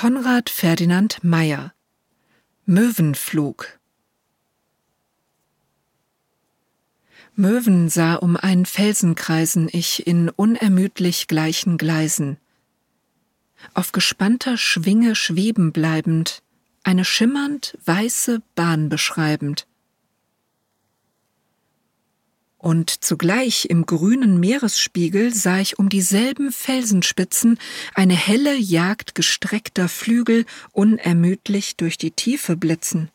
Konrad Ferdinand Meyer. Möwenflug. Möwen sah um einen Felsen kreisen ich in unermüdlich gleichen Gleisen. Auf gespannter Schwinge schweben bleibend, eine schimmernd weiße Bahn beschreibend und zugleich im grünen Meeresspiegel sah ich um dieselben Felsenspitzen eine helle Jagd gestreckter Flügel unermüdlich durch die Tiefe blitzen.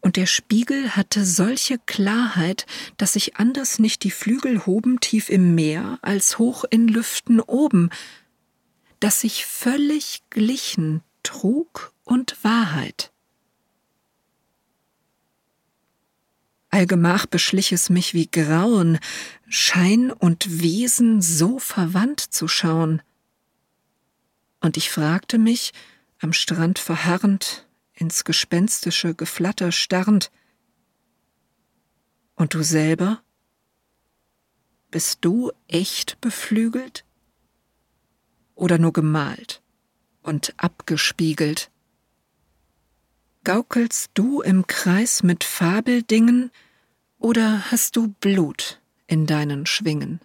Und der Spiegel hatte solche Klarheit, dass sich anders nicht die Flügel hoben tief im Meer als hoch in Lüften oben, dass sich völlig glichen Trug und Wahrheit. Allgemach beschlich es mich wie Grauen, Schein und Wesen so verwandt zu schauen. Und ich fragte mich, am Strand verharrend, ins gespenstische Geflatter starrend, und du selber? Bist du echt beflügelt? Oder nur gemalt und abgespiegelt? Gaukelst du im Kreis mit Fabeldingen, oder hast du Blut in deinen Schwingen?